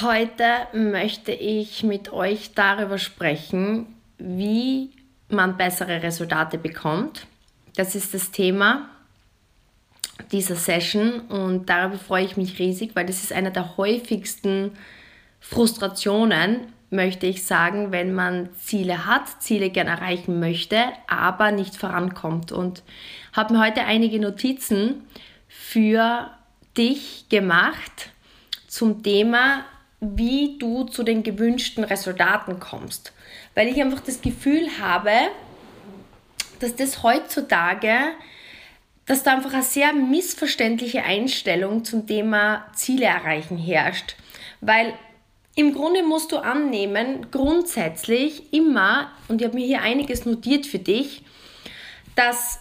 Heute möchte ich mit euch darüber sprechen, wie man bessere Resultate bekommt. Das ist das Thema dieser Session und darüber freue ich mich riesig, weil das ist einer der häufigsten Frustrationen, möchte ich sagen, wenn man Ziele hat, Ziele gerne erreichen möchte, aber nicht vorankommt. Und habe mir heute einige Notizen für dich gemacht zum Thema, wie du zu den gewünschten Resultaten kommst. Weil ich einfach das Gefühl habe, dass das heutzutage, dass da einfach eine sehr missverständliche Einstellung zum Thema Ziele erreichen herrscht. Weil im Grunde musst du annehmen, grundsätzlich immer, und ich habe mir hier einiges notiert für dich, dass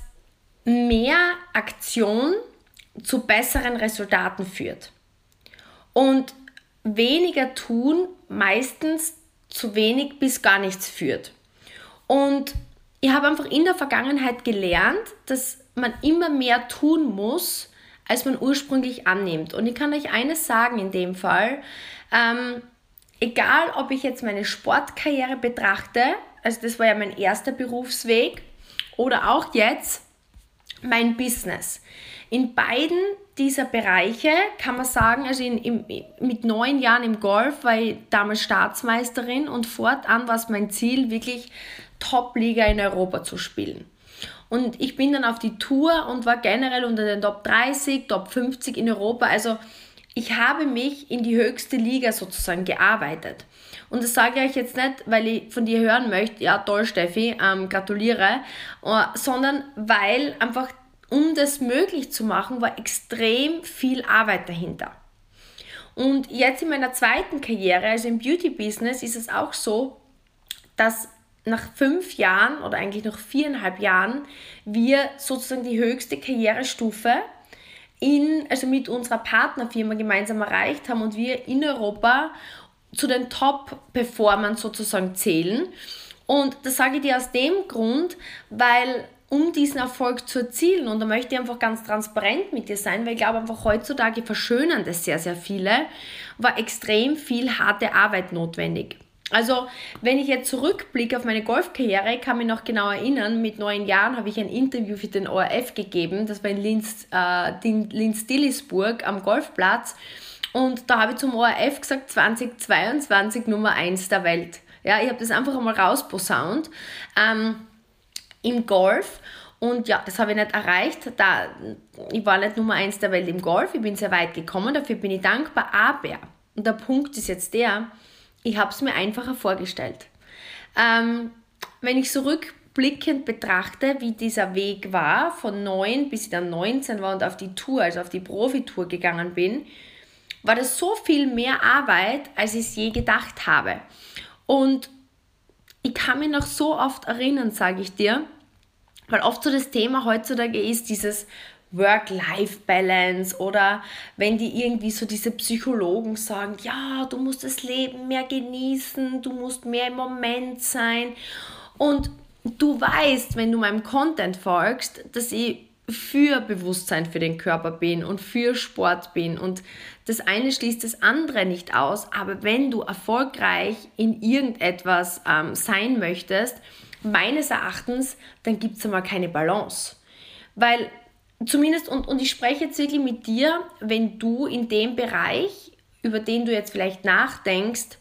mehr Aktion zu besseren Resultaten führt. Und weniger tun meistens zu wenig bis gar nichts führt. Und ich habe einfach in der Vergangenheit gelernt, dass man immer mehr tun muss, als man ursprünglich annimmt. Und ich kann euch eines sagen in dem Fall, ähm, egal ob ich jetzt meine Sportkarriere betrachte, also das war ja mein erster Berufsweg, oder auch jetzt mein Business. In beiden dieser Bereiche kann man sagen, also in, in, mit neun Jahren im Golf war ich damals Staatsmeisterin und fortan war es mein Ziel, wirklich Top-Liga in Europa zu spielen. Und ich bin dann auf die Tour und war generell unter den Top 30, Top 50 in Europa. Also ich habe mich in die höchste Liga sozusagen gearbeitet. Und das sage ich euch jetzt nicht, weil ich von dir hören möchte, ja toll Steffi, ähm, gratuliere, äh, sondern weil einfach um das möglich zu machen, war extrem viel Arbeit dahinter. Und jetzt in meiner zweiten Karriere, also im Beauty-Business, ist es auch so, dass nach fünf Jahren oder eigentlich noch viereinhalb Jahren wir sozusagen die höchste Karrierestufe in, also mit unserer Partnerfirma gemeinsam erreicht haben und wir in Europa zu den Top-Performern sozusagen zählen. Und das sage ich dir aus dem Grund, weil um diesen Erfolg zu erzielen. Und da möchte ich einfach ganz transparent mit dir sein, weil ich glaube einfach heutzutage verschönern das sehr, sehr viele, war extrem viel harte Arbeit notwendig. Also, wenn ich jetzt zurückblicke auf meine Golfkarriere, kann mich noch genau erinnern, mit neun Jahren habe ich ein Interview für den ORF gegeben, das war in Linz, äh, Linz-Dillisburg am Golfplatz. Und da habe ich zum ORF gesagt, 2022 Nummer 1 der Welt. Ja, ich habe das einfach einmal rausposaunt. Ähm, im Golf. Und ja, das habe ich nicht erreicht. Da, ich war nicht Nummer 1 der Welt im Golf. Ich bin sehr weit gekommen, dafür bin ich dankbar. Aber, und der Punkt ist jetzt der, ich habe es mir einfacher vorgestellt. Ähm, wenn ich zurückblickend betrachte, wie dieser Weg war, von 9 bis ich dann 19 war und auf die Tour, also auf die Profitour gegangen bin, war das so viel mehr Arbeit, als ich es je gedacht habe. Und ich kann mich noch so oft erinnern, sage ich dir, weil oft so das Thema heutzutage ist dieses Work-Life-Balance oder wenn die irgendwie so diese Psychologen sagen, ja, du musst das Leben mehr genießen, du musst mehr im Moment sein. Und du weißt, wenn du meinem Content folgst, dass ich für Bewusstsein für den Körper bin und für Sport bin. Und das eine schließt das andere nicht aus. Aber wenn du erfolgreich in irgendetwas ähm, sein möchtest, meines Erachtens, dann gibt es einmal keine Balance. Weil zumindest, und, und ich spreche jetzt wirklich mit dir, wenn du in dem Bereich, über den du jetzt vielleicht nachdenkst,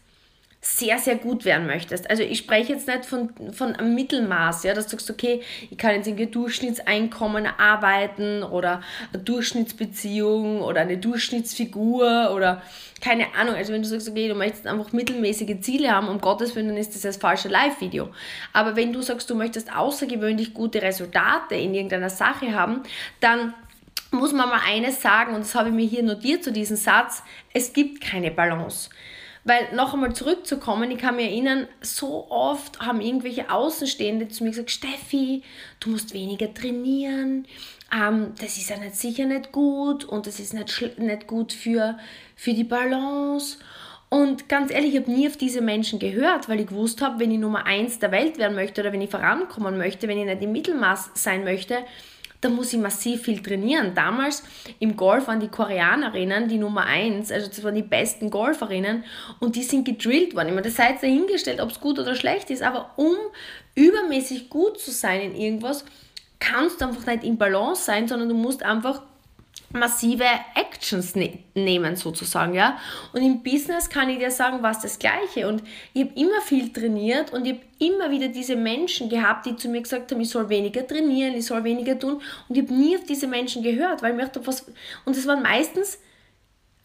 sehr, sehr gut werden möchtest. Also ich spreche jetzt nicht von, von einem Mittelmaß, ja, dass du sagst, okay, ich kann jetzt irgendwie Durchschnittseinkommen arbeiten oder eine Durchschnittsbeziehung oder eine Durchschnittsfigur oder keine Ahnung. Also wenn du sagst, okay, du möchtest einfach mittelmäßige Ziele haben, um Gottes Willen, dann ist das das falsche Live-Video. Aber wenn du sagst, du möchtest außergewöhnlich gute Resultate in irgendeiner Sache haben, dann muss man mal eines sagen, und das habe ich mir hier notiert zu diesem Satz, es gibt keine Balance. Weil noch einmal zurückzukommen, ich kann mich erinnern, so oft haben irgendwelche Außenstehende zu mir gesagt, Steffi, du musst weniger trainieren, ähm, das ist ja nicht sicher nicht gut und das ist nicht, nicht gut für, für die Balance. Und ganz ehrlich, ich habe nie auf diese Menschen gehört, weil ich gewusst habe, wenn ich Nummer eins der Welt werden möchte oder wenn ich vorankommen möchte, wenn ich nicht im Mittelmaß sein möchte, da muss ich massiv viel trainieren. Damals im Golf waren die Koreanerinnen die Nummer eins, also das waren die besten Golferinnen und die sind gedrillt worden. Ich meine, das sei jetzt dahingestellt, ob es gut oder schlecht ist, aber um übermäßig gut zu sein in irgendwas, kannst du einfach nicht in Balance sein, sondern du musst einfach massive Actions ne nehmen sozusagen, ja. Und im Business kann ich dir sagen, war es das Gleiche. Und ich habe immer viel trainiert und ich habe immer wieder diese Menschen gehabt, die zu mir gesagt haben, ich soll weniger trainieren, ich soll weniger tun. Und ich habe nie auf diese Menschen gehört, weil ich möchte was. Und es waren meistens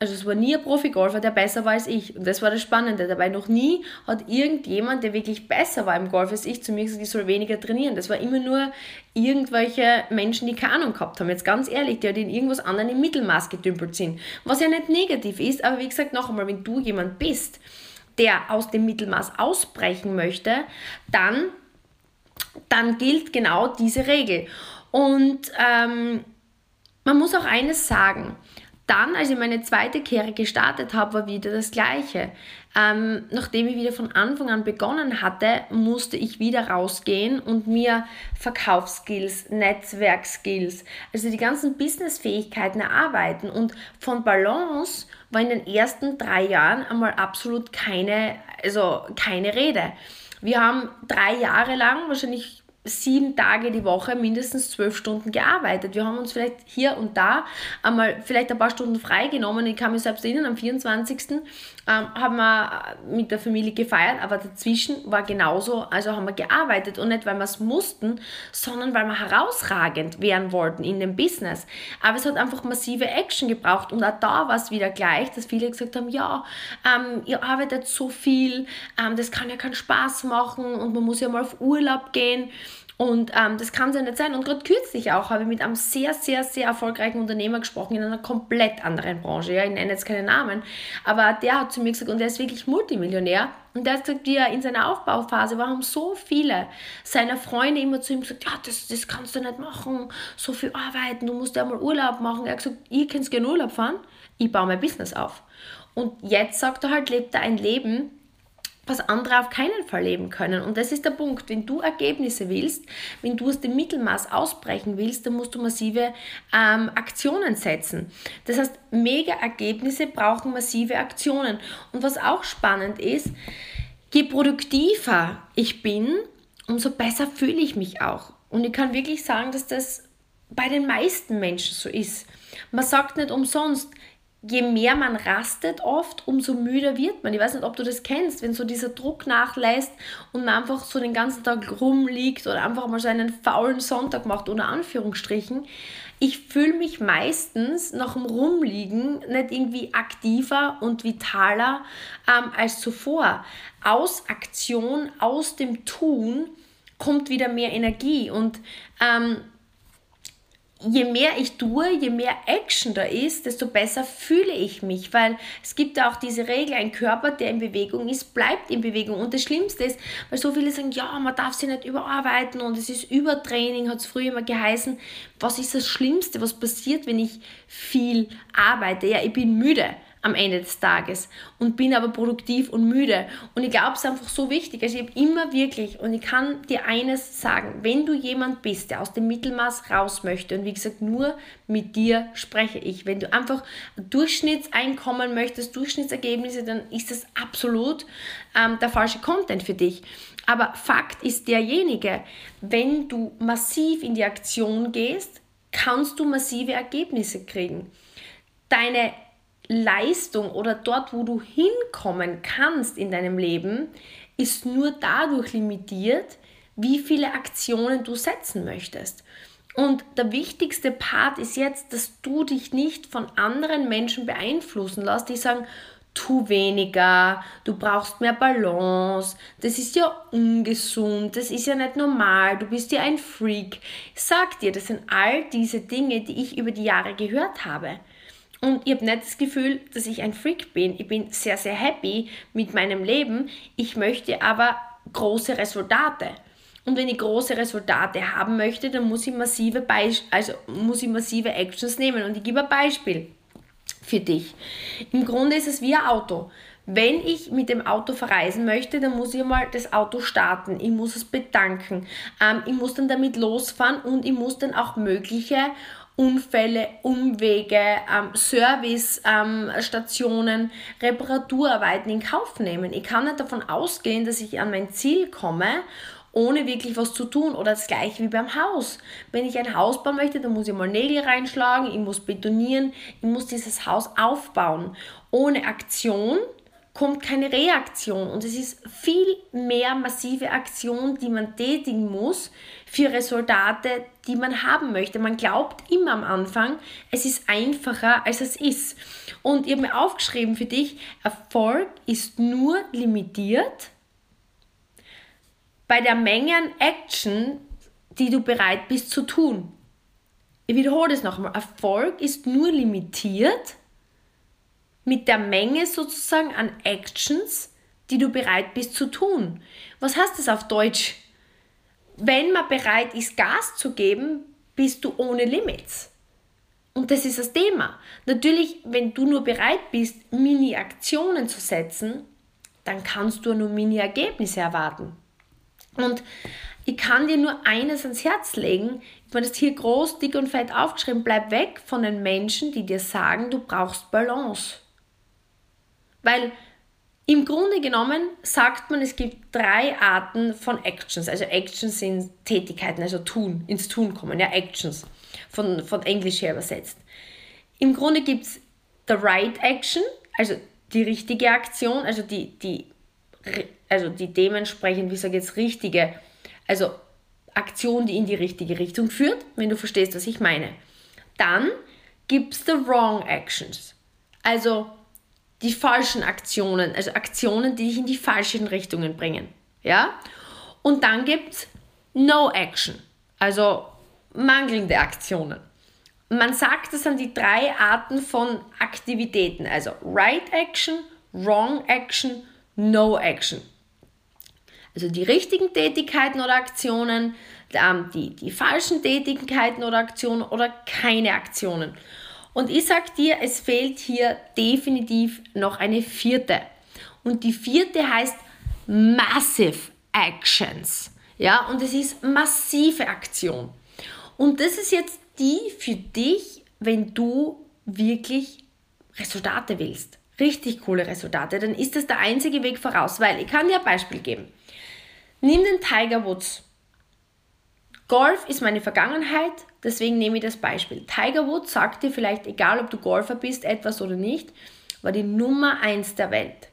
also es war nie ein Profi-Golfer, der besser war als ich. Und das war das Spannende. Dabei noch nie hat irgendjemand, der wirklich besser war im Golf als ich, zu mir gesagt, ich soll weniger trainieren. Das war immer nur irgendwelche Menschen, die keine Ahnung gehabt haben. Jetzt ganz ehrlich, die halt in irgendwas anderem im Mittelmaß gedümpelt sind. Was ja nicht negativ ist, aber wie gesagt, noch einmal, wenn du jemand bist, der aus dem Mittelmaß ausbrechen möchte, dann, dann gilt genau diese Regel. Und ähm, man muss auch eines sagen, dann, als ich meine zweite Kehre gestartet habe, war wieder das Gleiche. Ähm, nachdem ich wieder von Anfang an begonnen hatte, musste ich wieder rausgehen und mir Verkaufsskills, Netzwerkskills, also die ganzen Businessfähigkeiten erarbeiten. Und von Balance war in den ersten drei Jahren einmal absolut keine, also keine Rede. Wir haben drei Jahre lang, wahrscheinlich sieben Tage die Woche mindestens zwölf Stunden gearbeitet. Wir haben uns vielleicht hier und da einmal vielleicht ein paar Stunden freigenommen. Ich kann mich selbst erinnern, am 24. Ähm, haben wir mit der Familie gefeiert, aber dazwischen war genauso, also haben wir gearbeitet und nicht, weil wir es mussten, sondern weil wir herausragend werden wollten in dem Business. Aber es hat einfach massive Action gebraucht und auch da war es wieder gleich, dass viele gesagt haben, ja, ähm, ihr arbeitet so viel, ähm, das kann ja keinen Spaß machen und man muss ja mal auf Urlaub gehen. Und ähm, das kann es ja nicht sein. Und gerade kürzlich auch habe ich mit einem sehr, sehr, sehr erfolgreichen Unternehmer gesprochen in einer komplett anderen Branche. Ja, ich nenne jetzt keine Namen. Aber der hat zu mir gesagt, und der ist wirklich Multimillionär. Und der hat gesagt, wie er in seiner Aufbauphase war, haben so viele seiner Freunde immer zu ihm gesagt, ja, das, das kannst du nicht machen, so viel arbeiten, du musst ja mal Urlaub machen. Er hat gesagt, ihr könnt gerne Urlaub fahren, ich baue mein Business auf. Und jetzt sagt er halt, lebt er ein Leben, was andere auf keinen Fall leben können. Und das ist der Punkt. Wenn du Ergebnisse willst, wenn du aus dem Mittelmaß ausbrechen willst, dann musst du massive ähm, Aktionen setzen. Das heißt, mega Ergebnisse brauchen massive Aktionen. Und was auch spannend ist, je produktiver ich bin, umso besser fühle ich mich auch. Und ich kann wirklich sagen, dass das bei den meisten Menschen so ist. Man sagt nicht umsonst, je mehr man rastet oft, umso müder wird man. Ich weiß nicht, ob du das kennst, wenn so dieser Druck nachlässt und man einfach so den ganzen Tag rumliegt oder einfach mal so einen faulen Sonntag macht, unter Anführungsstrichen. Ich fühle mich meistens nach dem Rumliegen nicht irgendwie aktiver und vitaler ähm, als zuvor. Aus Aktion, aus dem Tun kommt wieder mehr Energie und ähm, je mehr ich tue, je mehr Action da ist, desto besser fühle ich mich, weil es gibt ja auch diese Regel, ein Körper, der in Bewegung ist, bleibt in Bewegung. Und das Schlimmste ist, weil so viele sagen, ja, man darf sich nicht überarbeiten und es ist Übertraining, hat es früher immer geheißen. Was ist das Schlimmste, was passiert, wenn ich viel arbeite? Ja, ich bin müde am Ende des Tages und bin aber produktiv und müde. Und ich glaube, es ist einfach so wichtig. Also ich habe immer wirklich, und ich kann dir eines sagen, wenn du jemand bist, der aus dem Mittelmaß raus möchte, und wie gesagt, nur mit dir spreche ich, wenn du einfach Durchschnittseinkommen möchtest, Durchschnittsergebnisse, dann ist das absolut ähm, der falsche Content für dich. Aber Fakt ist derjenige, wenn du massiv in die Aktion gehst, kannst du massive Ergebnisse kriegen. Deine Leistung oder dort, wo du hinkommen kannst in deinem Leben, ist nur dadurch limitiert, wie viele Aktionen du setzen möchtest. Und der wichtigste Part ist jetzt, dass du dich nicht von anderen Menschen beeinflussen lässt, die sagen, tu weniger, du brauchst mehr Balance, das ist ja ungesund, das ist ja nicht normal, du bist ja ein Freak. Sag dir, das sind all diese Dinge, die ich über die Jahre gehört habe. Und ich habe nicht das Gefühl, dass ich ein Freak bin. Ich bin sehr, sehr happy mit meinem Leben. Ich möchte aber große Resultate. Und wenn ich große Resultate haben möchte, dann muss ich massive, Beisp also muss ich massive Actions nehmen. Und ich gebe ein Beispiel. für dich. Im Grunde ist es wie ein Auto. Wenn ich mit dem Auto verreisen möchte, dann muss ich mal das Auto starten. Ich muss es bedanken. Ähm, ich muss dann damit losfahren und ich muss dann auch mögliche Unfälle, Umwege, ähm, Servicestationen, ähm, Reparaturarbeiten in Kauf nehmen. Ich kann nicht davon ausgehen, dass ich an mein Ziel komme ohne wirklich was zu tun. Oder das gleiche wie beim Haus. Wenn ich ein Haus bauen möchte, dann muss ich mal Nägel reinschlagen, ich muss betonieren, ich muss dieses Haus aufbauen. Ohne Aktion kommt keine Reaktion und es ist viel mehr massive Aktion, die man tätigen muss für Resultate, die man haben möchte. Man glaubt immer am Anfang, es ist einfacher, als es ist. Und ich habe mir aufgeschrieben für dich, Erfolg ist nur limitiert bei der Menge an Action, die du bereit bist zu tun. Ich wiederhole es nochmal. Erfolg ist nur limitiert mit der Menge sozusagen an Actions, die du bereit bist zu tun. Was heißt das auf Deutsch? Wenn man bereit ist, Gas zu geben, bist du ohne Limits. Und das ist das Thema. Natürlich, wenn du nur bereit bist, Mini-Aktionen zu setzen, dann kannst du nur Mini-Ergebnisse erwarten. Und ich kann dir nur eines ans Herz legen. Ich habe das hier groß, dick und fett aufgeschrieben. Bleib weg von den Menschen, die dir sagen, du brauchst Balance. Weil im Grunde genommen sagt man, es gibt drei Arten von Actions. Also Actions sind Tätigkeiten, also tun, ins Tun kommen, ja, Actions, von, von Englisch her übersetzt. Im Grunde gibt es the right action, also die richtige Aktion, also die, die, also die dementsprechend, wie sage ich jetzt, richtige, also Aktion, die in die richtige Richtung führt, wenn du verstehst, was ich meine. Dann gibt es the wrong actions, also die falschen Aktionen, also Aktionen, die dich in die falschen Richtungen bringen. Ja? Und dann gibt es No Action, also mangelnde Aktionen. Man sagt, das sind die drei Arten von Aktivitäten, also Right Action, Wrong Action, No Action. Also die richtigen Tätigkeiten oder Aktionen, ähm, die, die falschen Tätigkeiten oder Aktionen oder keine Aktionen. Und ich sag dir, es fehlt hier definitiv noch eine vierte. Und die vierte heißt Massive Actions. Ja, und es ist massive Aktion. Und das ist jetzt die für dich, wenn du wirklich Resultate willst. Richtig coole Resultate, dann ist das der einzige Weg voraus, weil ich kann dir ein Beispiel geben. Nimm den Tiger Woods. Golf ist meine Vergangenheit, deswegen nehme ich das Beispiel. Tiger Woods sagt dir vielleicht, egal ob du Golfer bist, etwas oder nicht, war die Nummer 1 der Welt.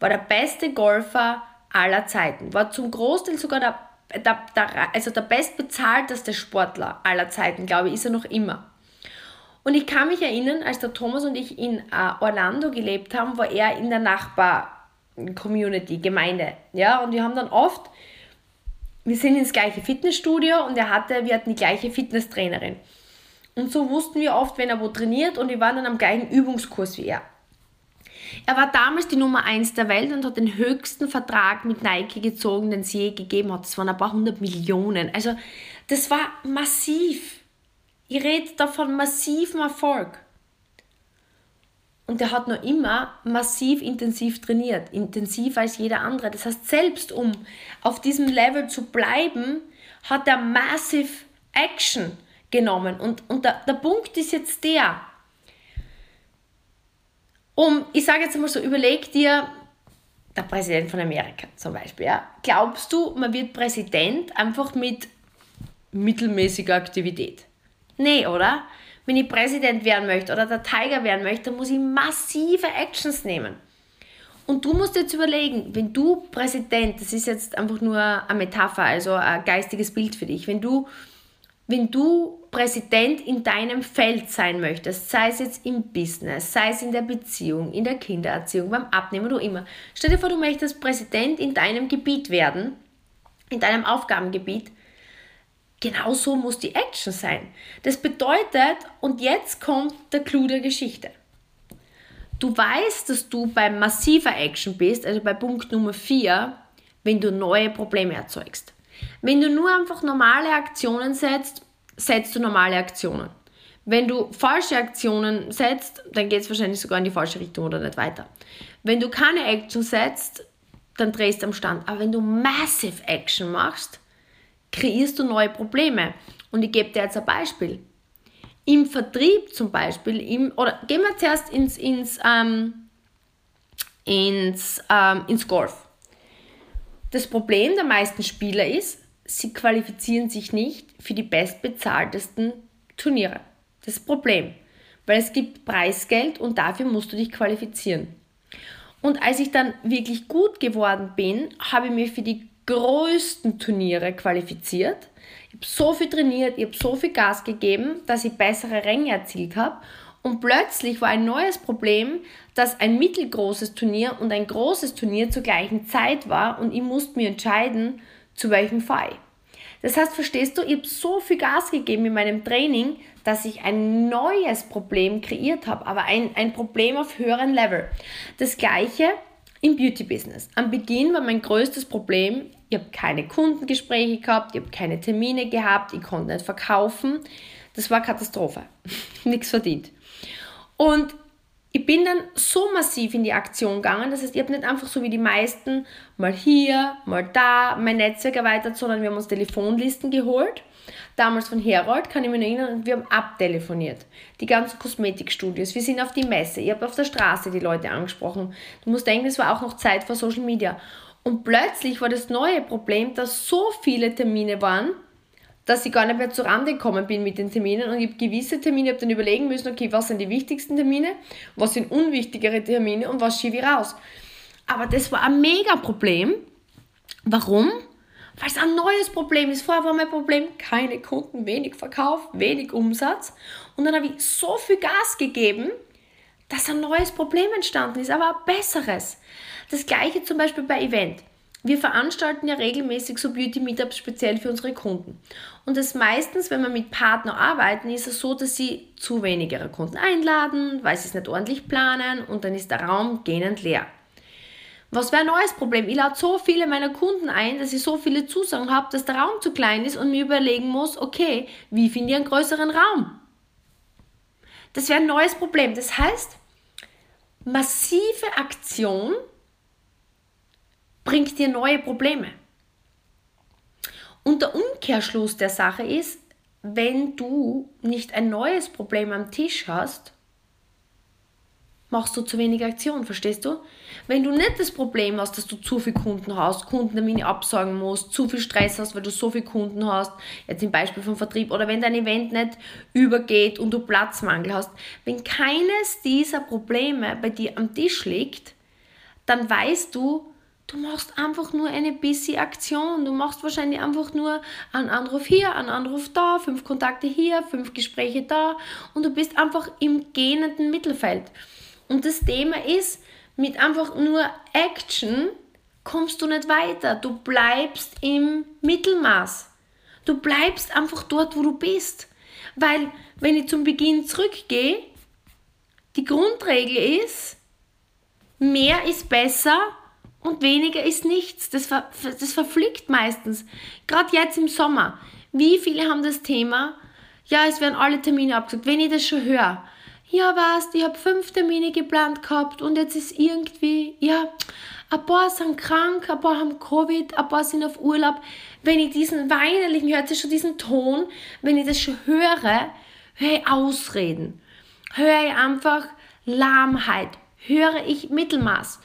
War der beste Golfer aller Zeiten. War zum Großteil sogar der, der, der, also der bestbezahlteste Sportler aller Zeiten, glaube ich, ist er noch immer. Und ich kann mich erinnern, als der Thomas und ich in uh, Orlando gelebt haben, war er in der Nachbar-Community, Gemeinde. Ja, und wir haben dann oft wir sind ins gleiche Fitnessstudio und er hatte, wir hatten die gleiche Fitnesstrainerin. Und so wussten wir oft, wenn er wo trainiert und wir waren dann am gleichen Übungskurs wie er. Er war damals die Nummer 1 der Welt und hat den höchsten Vertrag mit Nike gezogen, den es je gegeben hat. Das waren ein paar hundert Millionen. Also das war massiv. Ich rede davon massivem Erfolg. Und der hat noch immer massiv intensiv trainiert, intensiver als jeder andere. Das heißt, selbst um auf diesem Level zu bleiben, hat er massive Action genommen. Und, und der, der Punkt ist jetzt der, um, ich sage jetzt mal so, überleg dir, der Präsident von Amerika zum Beispiel, ja, glaubst du, man wird Präsident einfach mit mittelmäßiger Aktivität? Nee, oder? Wenn ich Präsident werden möchte oder der Tiger werden möchte, dann muss ich massive Actions nehmen. Und du musst jetzt überlegen, wenn du Präsident, das ist jetzt einfach nur eine Metapher, also ein geistiges Bild für dich, wenn du, wenn du Präsident in deinem Feld sein möchtest, sei es jetzt im Business, sei es in der Beziehung, in der Kindererziehung, beim Abnehmen oder immer, stell dir vor, du möchtest Präsident in deinem Gebiet werden, in deinem Aufgabengebiet, Genauso muss die Action sein. Das bedeutet, und jetzt kommt der Clou der Geschichte. Du weißt, dass du bei massiver Action bist, also bei Punkt Nummer 4, wenn du neue Probleme erzeugst. Wenn du nur einfach normale Aktionen setzt, setzt du normale Aktionen. Wenn du falsche Aktionen setzt, dann geht es wahrscheinlich sogar in die falsche Richtung oder nicht weiter. Wenn du keine Action setzt, dann drehst du am Stand. Aber wenn du Massive Action machst, kreierst du neue Probleme. Und ich gebe dir jetzt ein Beispiel. Im Vertrieb zum Beispiel, im, oder gehen wir zuerst ins, ins, ähm, ins, ähm, ins Golf. Das Problem der meisten Spieler ist, sie qualifizieren sich nicht für die bestbezahltesten Turniere. Das Problem, weil es gibt Preisgeld und dafür musst du dich qualifizieren. Und als ich dann wirklich gut geworden bin, habe ich mich für die größten Turniere qualifiziert. Ich habe so viel trainiert, ich habe so viel Gas gegeben, dass ich bessere Ränge erzielt habe. Und plötzlich war ein neues Problem, dass ein mittelgroßes Turnier und ein großes Turnier zur gleichen Zeit war und ich musste mir entscheiden, zu welchem fahre Das heißt, verstehst du, ich habe so viel Gas gegeben in meinem Training, dass ich ein neues Problem kreiert habe, aber ein, ein Problem auf höherem Level. Das gleiche im Beauty-Business. Am Beginn war mein größtes Problem, ich habe keine Kundengespräche gehabt, ich habe keine Termine gehabt, ich konnte nicht verkaufen. Das war Katastrophe. Nichts verdient. Und ich bin dann so massiv in die Aktion gegangen, das heißt, ich habe nicht einfach so wie die meisten mal hier, mal da mein Netzwerk erweitert, sondern wir haben uns Telefonlisten geholt damals von Herold, kann ich mich erinnern, wir haben abtelefoniert. Die ganzen Kosmetikstudios. Wir sind auf die Messe. Ich habe auf der Straße die Leute angesprochen. Du musst denken, es war auch noch Zeit vor Social Media. Und plötzlich war das neue Problem, dass so viele Termine waren, dass ich gar nicht mehr zurande gekommen bin mit den Terminen. Und ich habe gewisse Termine, habe dann überlegen müssen, okay, was sind die wichtigsten Termine, was sind unwichtigere Termine und was schiebe ich raus. Aber das war ein mega Problem. Warum? Weil es ein neues Problem ist. Vorher war mein Problem keine Kunden, wenig Verkauf, wenig Umsatz. Und dann habe ich so viel Gas gegeben, dass ein neues Problem entstanden ist, aber ein besseres. Das gleiche zum Beispiel bei Event. Wir veranstalten ja regelmäßig so Beauty-Meetups speziell für unsere Kunden. Und das meistens, wenn wir mit Partnern arbeiten, ist es so, dass sie zu wenig ihre Kunden einladen, weil sie es nicht ordentlich planen und dann ist der Raum gähnend leer. Was wäre ein neues Problem? Ich lade so viele meiner Kunden ein, dass ich so viele Zusagen habe, dass der Raum zu klein ist und mir überlegen muss, okay, wie finde ich einen größeren Raum? Das wäre ein neues Problem. Das heißt, massive Aktion bringt dir neue Probleme. Und der Umkehrschluss der Sache ist, wenn du nicht ein neues Problem am Tisch hast, machst du zu wenig Aktion, verstehst du? Wenn du nicht das Problem hast, dass du zu viele Kunden hast, Kundentermine absagen musst, zu viel Stress hast, weil du so viele Kunden hast, jetzt im Beispiel vom Vertrieb, oder wenn dein Event nicht übergeht und du Platzmangel hast, wenn keines dieser Probleme bei dir am Tisch liegt, dann weißt du, Du machst einfach nur eine busy Aktion. Du machst wahrscheinlich einfach nur einen Anruf hier, einen Anruf da, fünf Kontakte hier, fünf Gespräche da und du bist einfach im gähnenden Mittelfeld. Und das Thema ist, mit einfach nur Action kommst du nicht weiter. Du bleibst im Mittelmaß. Du bleibst einfach dort, wo du bist. Weil, wenn ich zum Beginn zurückgehe, die Grundregel ist, mehr ist besser und weniger ist nichts. Das, ver das verfliegt meistens. Gerade jetzt im Sommer. Wie viele haben das Thema? Ja, es werden alle Termine abgesagt. Wenn ich das schon höre, ja, weißt, ich habe fünf Termine geplant gehabt und jetzt ist irgendwie, ja, ein paar sind krank, ein paar haben Covid, ein paar sind auf Urlaub. Wenn ich diesen weinerlichen, hört ihr schon diesen Ton, wenn ich das schon höre, höre ich Ausreden, höre ich einfach Lahmheit, höre ich Mittelmaß.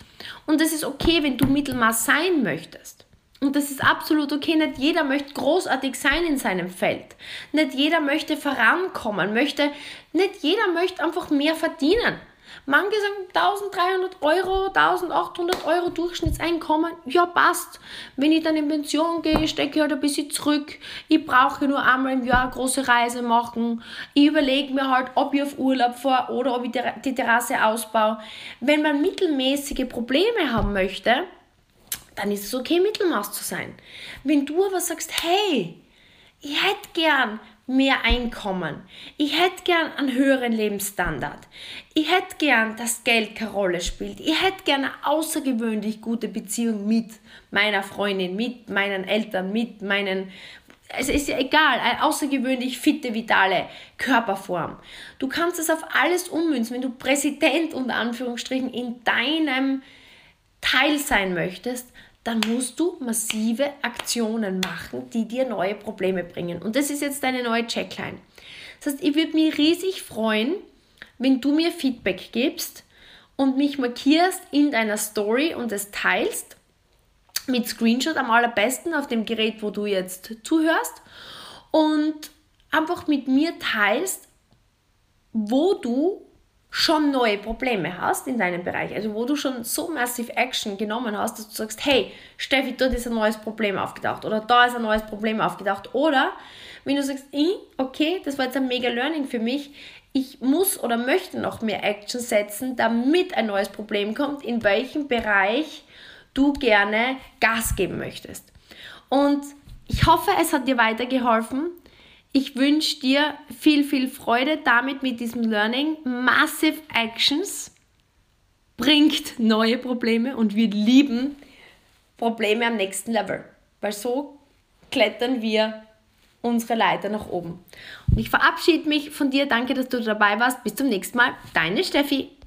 Und das ist okay, wenn du Mittelmaß sein möchtest. Und das ist absolut okay. Nicht jeder möchte großartig sein in seinem Feld. Nicht jeder möchte vorankommen. Möchte, nicht jeder möchte einfach mehr verdienen. Manche sagen 1300 Euro, 1800 Euro Durchschnittseinkommen. Ja, passt. Wenn ich dann in Pension gehe, stecke ich halt ein bisschen zurück. Ich brauche nur einmal im Jahr eine große Reise machen. Ich überlege mir halt, ob ich auf Urlaub fahre oder ob ich die Terrasse ausbaue. Wenn man mittelmäßige Probleme haben möchte, dann ist es okay, Mittelmaß zu sein. Wenn du aber sagst, hey, ich hätte gern mehr Einkommen, ich hätte gern einen höheren Lebensstandard, ich hätte gern, dass Geld keine Rolle spielt, ich hätte gern eine außergewöhnlich gute Beziehung mit meiner Freundin, mit meinen Eltern, mit meinen es ist ja egal, eine außergewöhnlich fitte, vitale Körperform. Du kannst es auf alles ummünzen. Wenn du Präsident unter Anführungsstrichen in deinem Teil sein möchtest, dann musst du massive Aktionen machen, die dir neue Probleme bringen. Und das ist jetzt deine neue Checkline. Das heißt, ich würde mich riesig freuen, wenn du mir Feedback gibst und mich markierst in deiner Story und es teilst mit Screenshot am allerbesten auf dem Gerät, wo du jetzt zuhörst und einfach mit mir teilst, wo du schon neue Probleme hast in deinem Bereich, also wo du schon so massive Action genommen hast, dass du sagst, hey, Steffi, dort ist ein neues Problem aufgedacht oder da ist ein neues Problem aufgedacht oder wenn du sagst, okay, das war jetzt ein mega Learning für mich, ich muss oder möchte noch mehr Action setzen, damit ein neues Problem kommt, in welchem Bereich du gerne Gas geben möchtest. Und ich hoffe, es hat dir weitergeholfen. Ich wünsche dir viel, viel Freude damit mit diesem Learning. Massive Actions bringt neue Probleme und wir lieben Probleme am nächsten Level, weil so klettern wir unsere Leiter nach oben. Und ich verabschiede mich von dir. Danke, dass du dabei warst. Bis zum nächsten Mal. Deine Steffi.